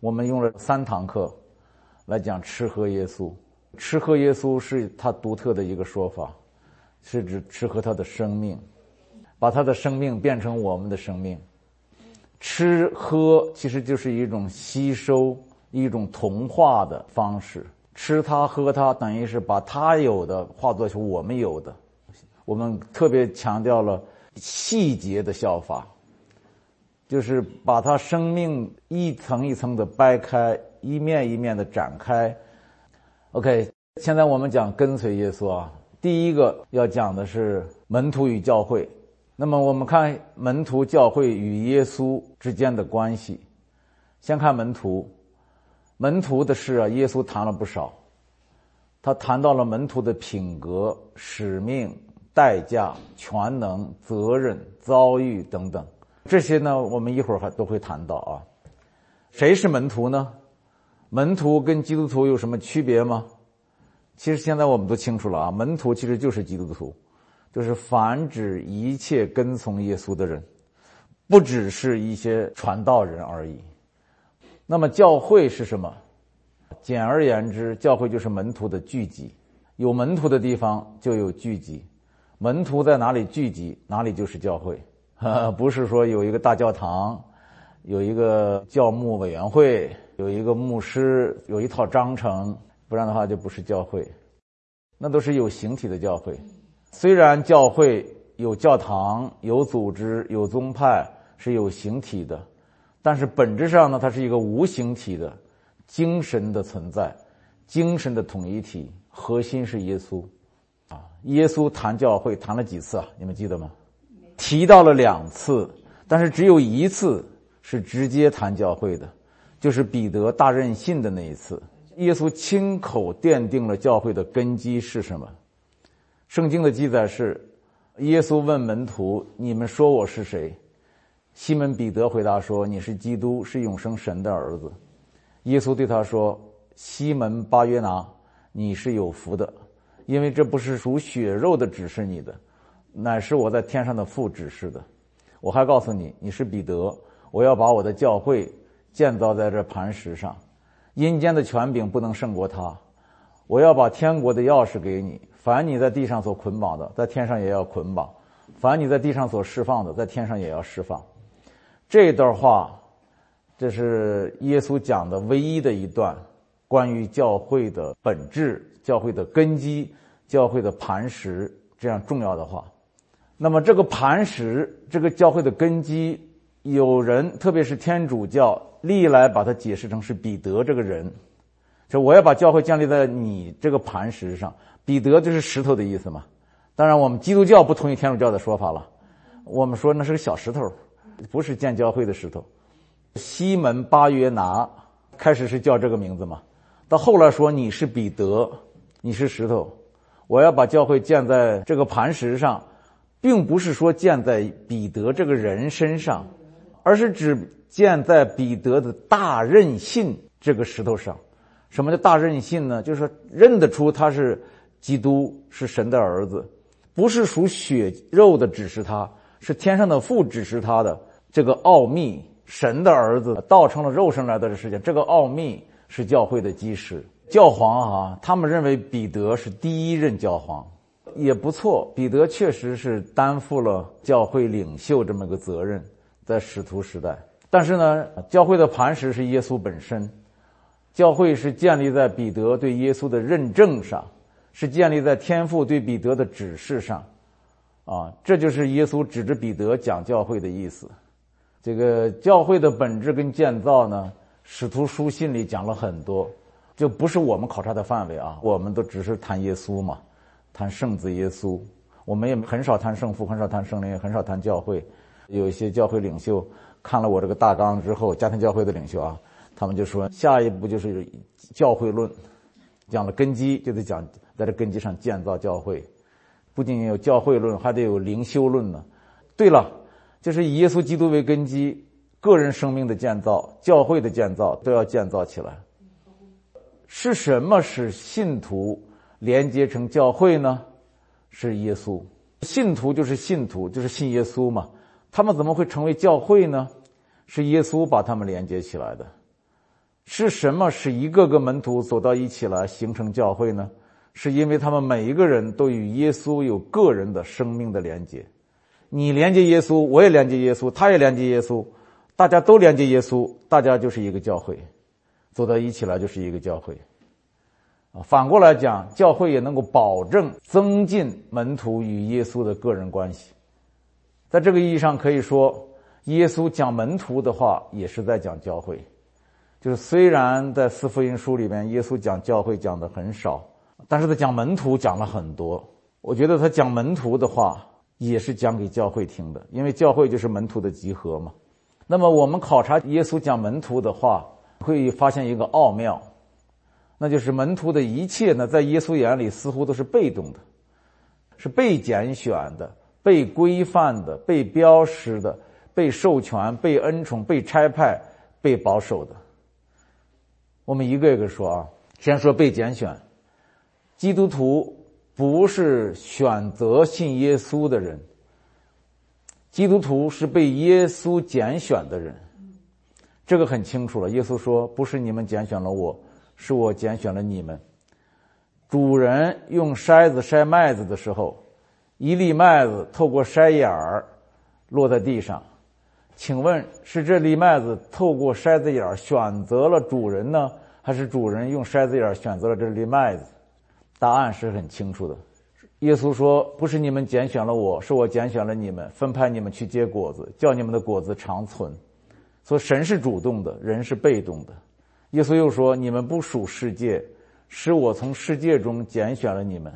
我们用了三堂课来讲吃喝耶稣。吃喝耶稣是他独特的一个说法，是指吃喝他的生命，把他的生命变成我们的生命。吃喝其实就是一种吸收、一种同化的方式。吃它、喝它，等于是把它有的化作成我们有的。我们特别强调了细节的效法，就是把他生命一层一层的掰开，一面一面的展开。OK，现在我们讲跟随耶稣啊，第一个要讲的是门徒与教会。那么我们看门徒教会与耶稣之间的关系。先看门徒，门徒的事啊，耶稣谈了不少。他谈到了门徒的品格、使命。代价、全能、责任、遭遇等等，这些呢，我们一会儿还都会谈到啊。谁是门徒呢？门徒跟基督徒有什么区别吗？其实现在我们都清楚了啊，门徒其实就是基督徒，就是凡指一切跟从耶稣的人，不只是一些传道人而已。那么教会是什么？简而言之，教会就是门徒的聚集，有门徒的地方就有聚集。门徒在哪里聚集，哪里就是教会，不是说有一个大教堂，有一个教牧委员会，有一个牧师，有一套章程，不然的话就不是教会。那都是有形体的教会。虽然教会有教堂、有组织、有宗派，是有形体的，但是本质上呢，它是一个无形体的精神的存在，精神的统一体，核心是耶稣。啊耶稣谈教会谈了几次啊？你们记得吗？提到了两次，但是只有一次是直接谈教会的，就是彼得大任性的那一次。耶稣亲口奠定了教会的根基是什么？圣经的记载是：耶稣问门徒：“你们说我是谁？”西门彼得回答说：“你是基督，是永生神的儿子。”耶稣对他说：“西门巴约拿，你是有福的。”因为这不是属血肉的指示你的，乃是我在天上的父指示的。我还告诉你，你是彼得，我要把我的教会建造在这磐石上，阴间的权柄不能胜过他。我要把天国的钥匙给你，凡你在地上所捆绑的，在天上也要捆绑；凡你在地上所释放的，在天上也要释放。这段话，这是耶稣讲的唯一的一段关于教会的本质。教会的根基，教会的磐石，这样重要的话，那么这个磐石，这个教会的根基，有人特别是天主教历来把它解释成是彼得这个人，就我要把教会建立在你这个磐石上，彼得就是石头的意思嘛。当然，我们基督教不同意天主教的说法了，我们说那是个小石头，不是建教会的石头。西门巴约拿开始是叫这个名字嘛，到后来说你是彼得。你是石头，我要把教会建在这个磐石上，并不是说建在彼得这个人身上，而是指建在彼得的大任性这个石头上。什么叫大任性呢？就是认得出他是基督，是神的儿子，不是属血肉的指示他，是天上的父指示他的这个奥秘。神的儿子道成了肉身来到这世界，这个奥秘是教会的基石。教皇啊，他们认为彼得是第一任教皇，也不错。彼得确实是担负了教会领袖这么个责任，在使徒时代。但是呢，教会的磐石是耶稣本身，教会是建立在彼得对耶稣的认证上，是建立在天父对彼得的指示上，啊，这就是耶稣指着彼得讲教会的意思。这个教会的本质跟建造呢，使徒书信里讲了很多。就不是我们考察的范围啊，我们都只是谈耶稣嘛，谈圣子耶稣，我们也很少谈圣父，很少谈圣灵，也很少谈教会。有一些教会领袖看了我这个大纲之后，家庭教会的领袖啊，他们就说下一步就是教会论，讲了根基就得讲在这根基上建造教会，不仅有教会论，还得有灵修论呢。对了，就是以耶稣基督为根基，个人生命的建造、教会的建造都要建造起来。是什么使信徒连接成教会呢？是耶稣。信徒就是信徒，就是信耶稣嘛。他们怎么会成为教会呢？是耶稣把他们连接起来的。是什么使一个个门徒走到一起来形成教会呢？是因为他们每一个人都与耶稣有个人的生命的连接。你连接耶稣，我也连接耶稣，他也连接耶稣，大家都连接耶稣，大家就是一个教会，走到一起来就是一个教会。啊，反过来讲，教会也能够保证增进门徒与耶稣的个人关系。在这个意义上，可以说，耶稣讲门徒的话，也是在讲教会。就是虽然在四福音书里面，耶稣讲教会讲的很少。但是他讲门徒讲了很多，我觉得他讲门徒的话也是讲给教会听的，因为教会就是门徒的集合嘛。那么我们考察耶稣讲门徒的话，会发现一个奥妙，那就是门徒的一切呢，在耶稣眼里似乎都是被动的，是被拣选的、被规范的、被标识的、被授权、被恩宠、被差派、被保守的。我们一个一个说啊，先说被拣选。基督徒不是选择信耶稣的人，基督徒是被耶稣拣选的人，这个很清楚了。耶稣说：“不是你们拣选了我，是我拣选了你们。”主人用筛子筛麦子的时候，一粒麦子透过筛眼儿落在地上，请问是这粒麦子透过筛子眼儿选择了主人呢，还是主人用筛子眼儿选择了这粒麦子？答案是很清楚的，耶稣说：“不是你们拣选了我，是我拣选了你们，分派你们去结果子，叫你们的果子长存。”所以神是主动的，人是被动的。耶稣又说：“你们不属世界，是我从世界中拣选了你们。”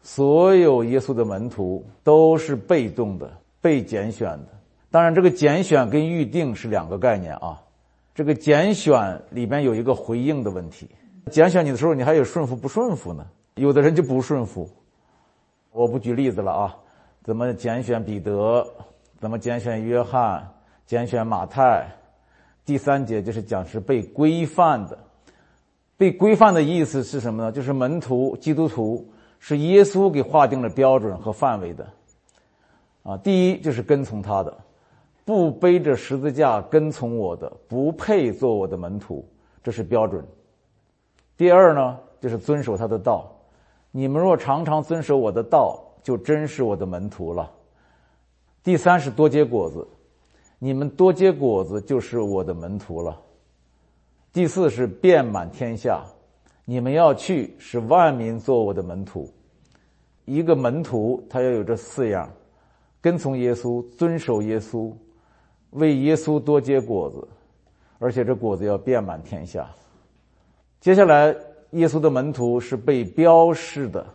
所有耶稣的门徒都是被动的，被拣选的。当然，这个拣选跟预定是两个概念啊。这个拣选里边有一个回应的问题。拣选你的时候，你还有顺服不顺服呢？有的人就不顺服。我不举例子了啊，怎么拣选彼得？怎么拣选约翰？拣选马太？第三节就是讲是被规范的。被规范的意思是什么呢？就是门徒、基督徒是耶稣给划定了标准和范围的。啊，第一就是跟从他的，不背着十字架跟从我的，不配做我的门徒，这是标准。第二呢，就是遵守他的道。你们若常常遵守我的道，就真是我的门徒了。第三是多结果子，你们多结果子就是我的门徒了。第四是遍满天下，你们要去使万民做我的门徒。一个门徒他要有这四样：跟从耶稣，遵守耶稣，为耶稣多结果子，而且这果子要遍满天下。接下来，耶稣的门徒是被标示的。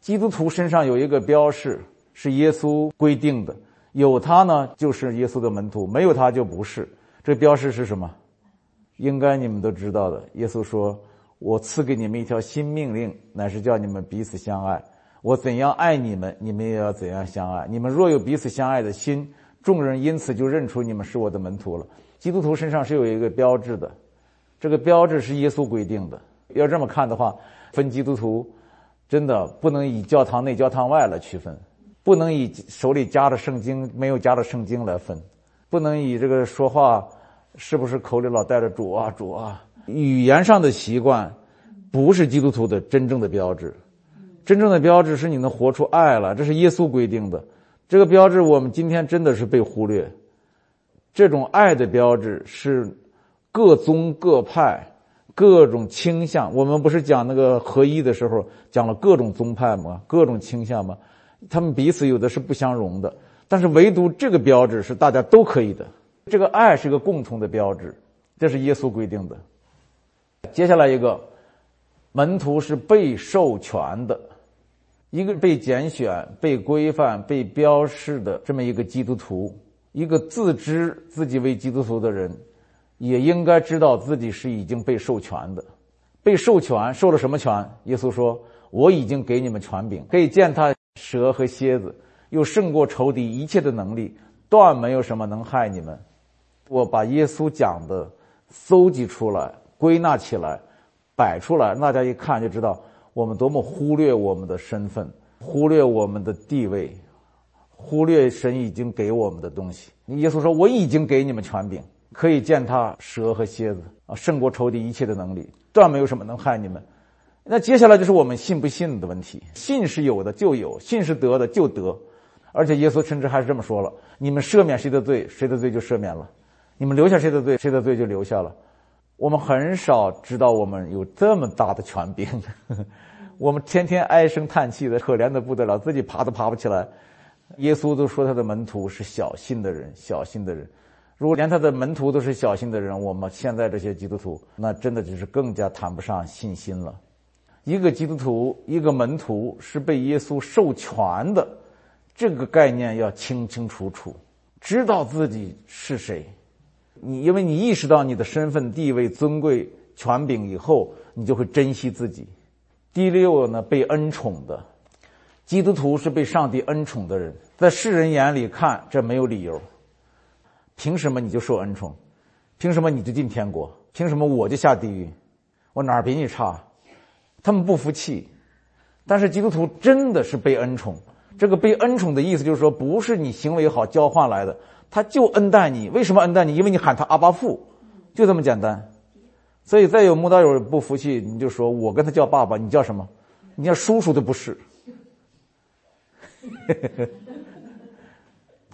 基督徒身上有一个标示，是耶稣规定的，有他呢就是耶稣的门徒，没有他就不是。这标示是什么？应该你们都知道的。耶稣说：“我赐给你们一条新命令，乃是叫你们彼此相爱。我怎样爱你们，你们也要怎样相爱。你们若有彼此相爱的心，众人因此就认出你们是我的门徒了。”基督徒身上是有一个标志的。这个标志是耶稣规定的。要这么看的话，分基督徒真的不能以教堂内、教堂外来区分，不能以手里夹着圣经、没有夹着圣经来分，不能以这个说话是不是口里老带着主啊、主啊。语言上的习惯不是基督徒的真正的标志，真正的标志是你能活出爱了。这是耶稣规定的。这个标志我们今天真的是被忽略。这种爱的标志是。各宗各派，各种倾向。我们不是讲那个合一的时候讲了各种宗派吗？各种倾向吗？他们彼此有的是不相容的，但是唯独这个标志是大家都可以的。这个爱是一个共同的标志，这是耶稣规定的。接下来一个，门徒是被授权的，一个被拣选、被规范、被标示的这么一个基督徒，一个自知自己为基督徒的人。也应该知道自己是已经被授权的，被授权受了什么权？耶稣说：“我已经给你们权柄，可以践踏蛇和蝎子，又胜过仇敌一切的能力，断没有什么能害你们。”我把耶稣讲的搜集出来、归纳起来、摆出来，大家一看就知道我们多么忽略我们的身份，忽略我们的地位，忽略神已经给我们的东西。耶稣说：“我已经给你们权柄。”可以践踏蛇和蝎子啊，胜过仇敌一切的能力，断没有什么能害你们。那接下来就是我们信不信的问题。信是有的就有，信是得的就得，而且耶稣甚至还是这么说了：你们赦免谁的罪，谁的罪就赦免了；你们留下谁的罪，谁的罪就留下了。我们很少知道我们有这么大的权柄，我们天天唉声叹气的，可怜的不得了，自己爬都爬不起来。耶稣都说他的门徒是小心的人，小心的人。如果连他的门徒都是小心的人，我们现在这些基督徒，那真的就是更加谈不上信心了。一个基督徒，一个门徒是被耶稣授权的，这个概念要清清楚楚，知道自己是谁。你因为你意识到你的身份地位尊贵权柄以后，你就会珍惜自己。第六呢，被恩宠的基督徒是被上帝恩宠的人，在世人眼里看这没有理由。凭什么你就受恩宠？凭什么你就进天国？凭什么我就下地狱？我哪儿比你差？他们不服气。但是基督徒真的是被恩宠。这个被恩宠的意思就是说，不是你行为好交换来的，他就恩待你。为什么恩待你？因为你喊他阿巴父，就这么简单。所以再有慕道友不服气，你就说我跟他叫爸爸，你叫什么？你叫叔叔都不是。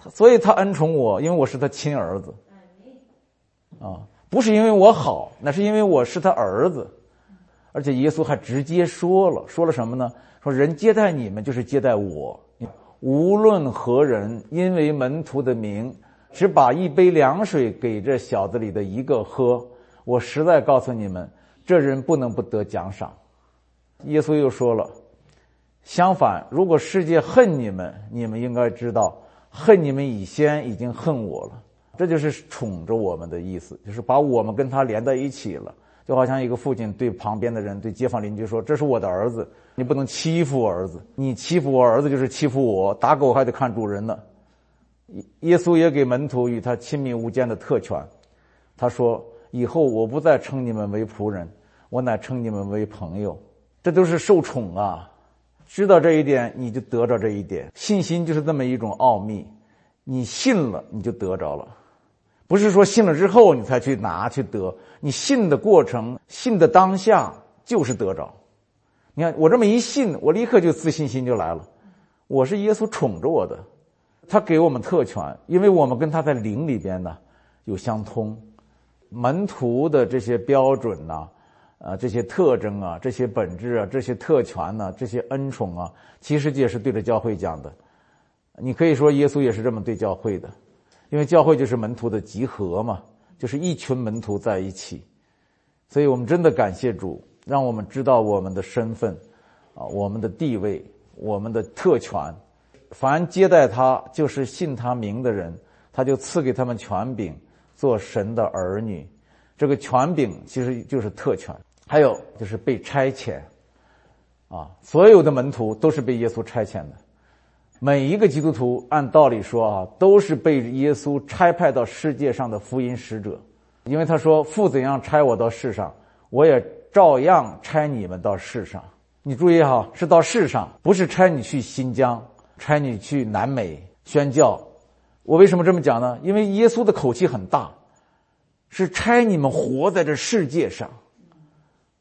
所以他恩宠我，因为我是他亲儿子，啊，不是因为我好，那是因为我是他儿子，而且耶稣还直接说了，说了什么呢？说人接待你们就是接待我，无论何人，因为门徒的名，只把一杯凉水给这小子里的一个喝，我实在告诉你们，这人不能不得奖赏。耶稣又说了，相反，如果世界恨你们，你们应该知道。恨你们以先已经恨我了，这就是宠着我们的意思，就是把我们跟他连在一起了，就好像一个父亲对旁边的人、对街坊邻居说：“这是我的儿子，你不能欺负我儿子，你欺负我儿子就是欺负我。打狗还得看主人呢。”耶稣也给门徒与他亲密无间的特权，他说：“以后我不再称你们为仆人，我乃称你们为朋友。”这都是受宠啊。知道这一点，你就得着这一点。信心就是这么一种奥秘，你信了，你就得着了。不是说信了之后你才去拿去得，你信的过程、信的当下就是得着。你看我这么一信，我立刻就自信心就来了。我是耶稣宠着我的，他给我们特权，因为我们跟他在灵里边呢有相通，门徒的这些标准呢。啊，这些特征啊，这些本质啊，这些特权呢，这些恩宠啊，其实也是对着教会讲的。你可以说耶稣也是这么对教会的，因为教会就是门徒的集合嘛，就是一群门徒在一起。所以我们真的感谢主，让我们知道我们的身份，啊，我们的地位，我们的特权。凡接待他，就是信他名的人，他就赐给他们权柄，做神的儿女。这个权柄其实就是特权。还有就是被差遣，啊，所有的门徒都是被耶稣差遣的，每一个基督徒按道理说啊，都是被耶稣差派到世界上的福音使者，因为他说父怎样差我到世上，我也照样差你们到世上。你注意哈，是到世上，不是差你去新疆，差你去南美宣教。我为什么这么讲呢？因为耶稣的口气很大，是差你们活在这世界上。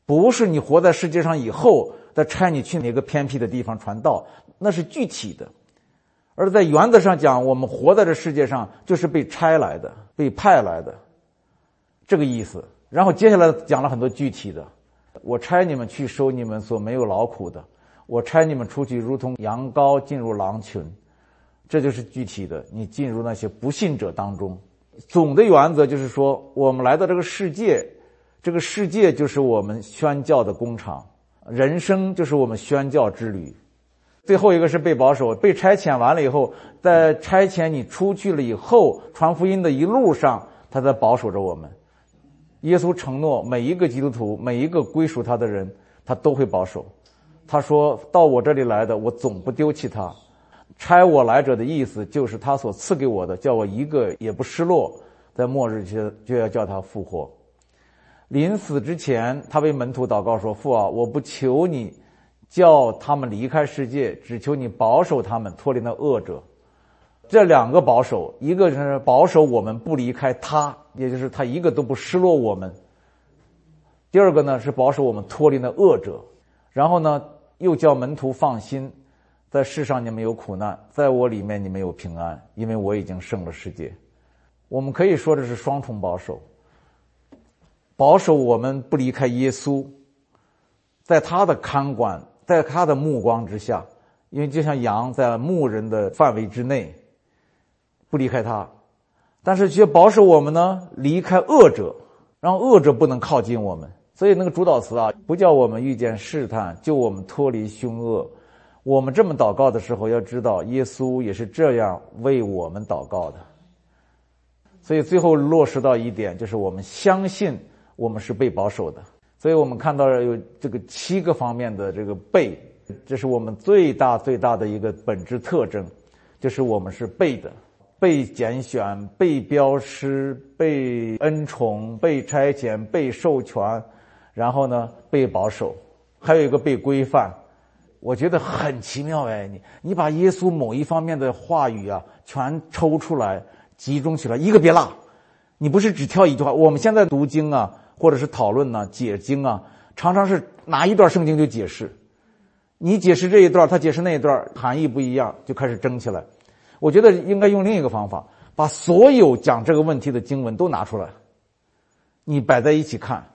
不是你活在世界上以后再差你去哪个偏僻的地方传道，那是具体的；而在原则上讲，我们活在这世界上就是被差来的、被派来的，这个意思。然后接下来讲了很多具体的：我差你们去收你们所没有劳苦的；我差你们出去如同羊羔进入狼群，这就是具体的。你进入那些不信者当中，总的原则就是说，我们来到这个世界。这个世界就是我们宣教的工厂，人生就是我们宣教之旅。最后一个是被保守，被差遣完了以后，在差遣你出去了以后，传福音的一路上，他在保守着我们。耶稣承诺每一个基督徒，每一个归属他的人，他都会保守。他说到我这里来的，我总不丢弃他。差我来者的意思就是他所赐给我的，叫我一个也不失落，在末日就就要叫他复活。临死之前，他为门徒祷告说：“父啊，我不求你叫他们离开世界，只求你保守他们脱离那恶者。”这两个保守，一个是保守我们不离开他，也就是他一个都不失落我们；第二个呢是保守我们脱离那恶者。然后呢，又叫门徒放心，在世上你们有苦难，在我里面你们有平安，因为我已经胜了世界。我们可以说这是双重保守，保守我们不离开耶稣，在他的看管，在他的目光之下，因为就像羊在牧人的范围之内，不离开他，但是却保守我们呢，离开恶者，让恶者不能靠近我们。所以那个主导词啊，不叫我们遇见试探，救我们脱离凶恶。我们这么祷告的时候，要知道耶稣也是这样为我们祷告的。所以最后落实到一点，就是我们相信我们是被保守的。所以我们看到了有这个七个方面的这个被，这是我们最大最大的一个本质特征，就是我们是被的，被拣选、被标识、被恩宠、被差遣、被授权，然后呢被保守，还有一个被规范。我觉得很奇妙哎，你你把耶稣某一方面的话语啊全抽出来。集中起来，一个别落。你不是只挑一句话。我们现在读经啊，或者是讨论呢、解经啊，常常是拿一段圣经就解释。你解释这一段，他解释那一段，含义不一样，就开始争起来。我觉得应该用另一个方法，把所有讲这个问题的经文都拿出来，你摆在一起看，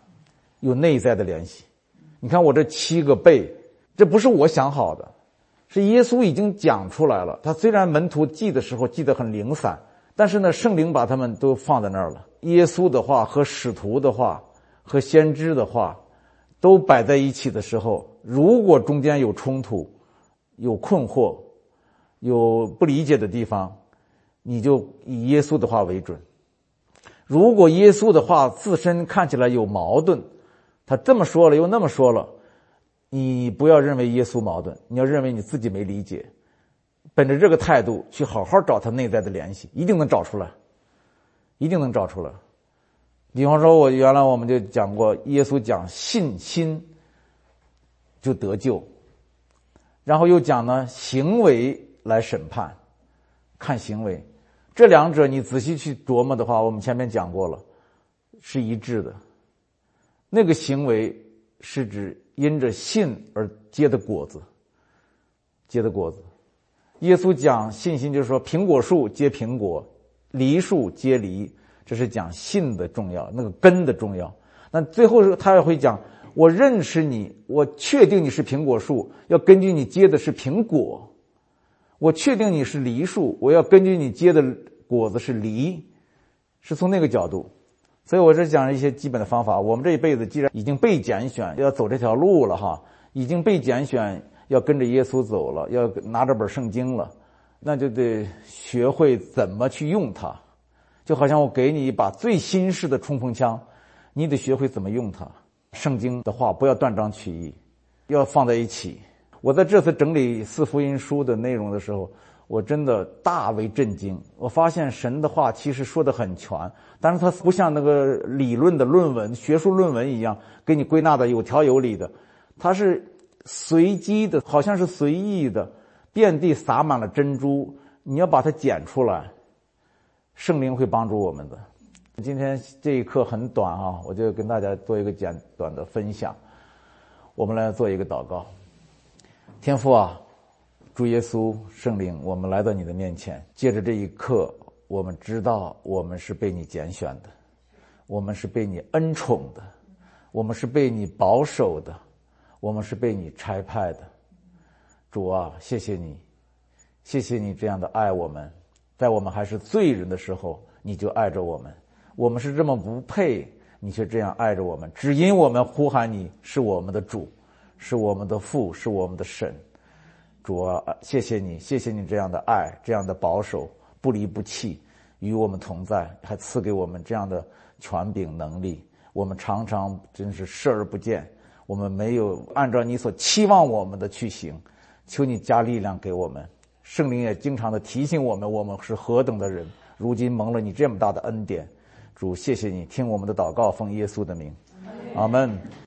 有内在的联系。你看我这七个背，这不是我想好的，是耶稣已经讲出来了。他虽然门徒记的时候记得很零散。但是呢，圣灵把他们都放在那儿了。耶稣的话和使徒的话和先知的话，都摆在一起的时候，如果中间有冲突、有困惑、有不理解的地方，你就以耶稣的话为准。如果耶稣的话自身看起来有矛盾，他这么说了又那么说了，你不要认为耶稣矛盾，你要认为你自己没理解。本着这个态度去好好找他内在的联系，一定能找出来，一定能找出来。比方说，我原来我们就讲过，耶稣讲信心就得救，然后又讲呢行为来审判，看行为，这两者你仔细去琢磨的话，我们前面讲过了，是一致的。那个行为是指因着信而结的果子，结的果子。耶稣讲信心，就是说苹果树结苹果，梨树结梨，这是讲信的重要，那个根的重要。那最后他也会讲，我认识你，我确定你是苹果树，要根据你结的是苹果；我确定你是梨树，我要根据你结的果子是梨，是从那个角度。所以我这讲了一些基本的方法。我们这一辈子既然已经被拣选，要走这条路了哈，已经被拣选。要跟着耶稣走了，要拿着本圣经了，那就得学会怎么去用它。就好像我给你一把最新式的冲锋枪，你得学会怎么用它。圣经的话不要断章取义，要放在一起。我在这次整理四福音书的内容的时候，我真的大为震惊。我发现神的话其实说的很全，但是它不像那个理论的论文、学术论文一样给你归纳的有条有理的，它是。随机的，好像是随意的，遍地撒满了珍珠。你要把它捡出来，圣灵会帮助我们的。今天这一课很短啊，我就跟大家做一个简短的分享。我们来做一个祷告。天父啊，主耶稣圣灵，我们来到你的面前，借着这一刻，我们知道我们是被你拣选的，我们是被你恩宠的，我们是被你保守的。我们是被你差派的，主啊，谢谢你，谢谢你这样的爱我们，在我们还是罪人的时候，你就爱着我们。我们是这么不配，你却这样爱着我们，只因我们呼喊你是我们的主，是我们的父，是我们的神。主啊，谢谢你，谢谢你这样的爱，这样的保守，不离不弃，与我们同在，还赐给我们这样的权柄能力。我们常常真是视而不见。我们没有按照你所期望我们的去行，求你加力量给我们。圣灵也经常的提醒我们，我们是何等的人，如今蒙了你这么大的恩典。主，谢谢你听我们的祷告，奉耶稣的名，阿门。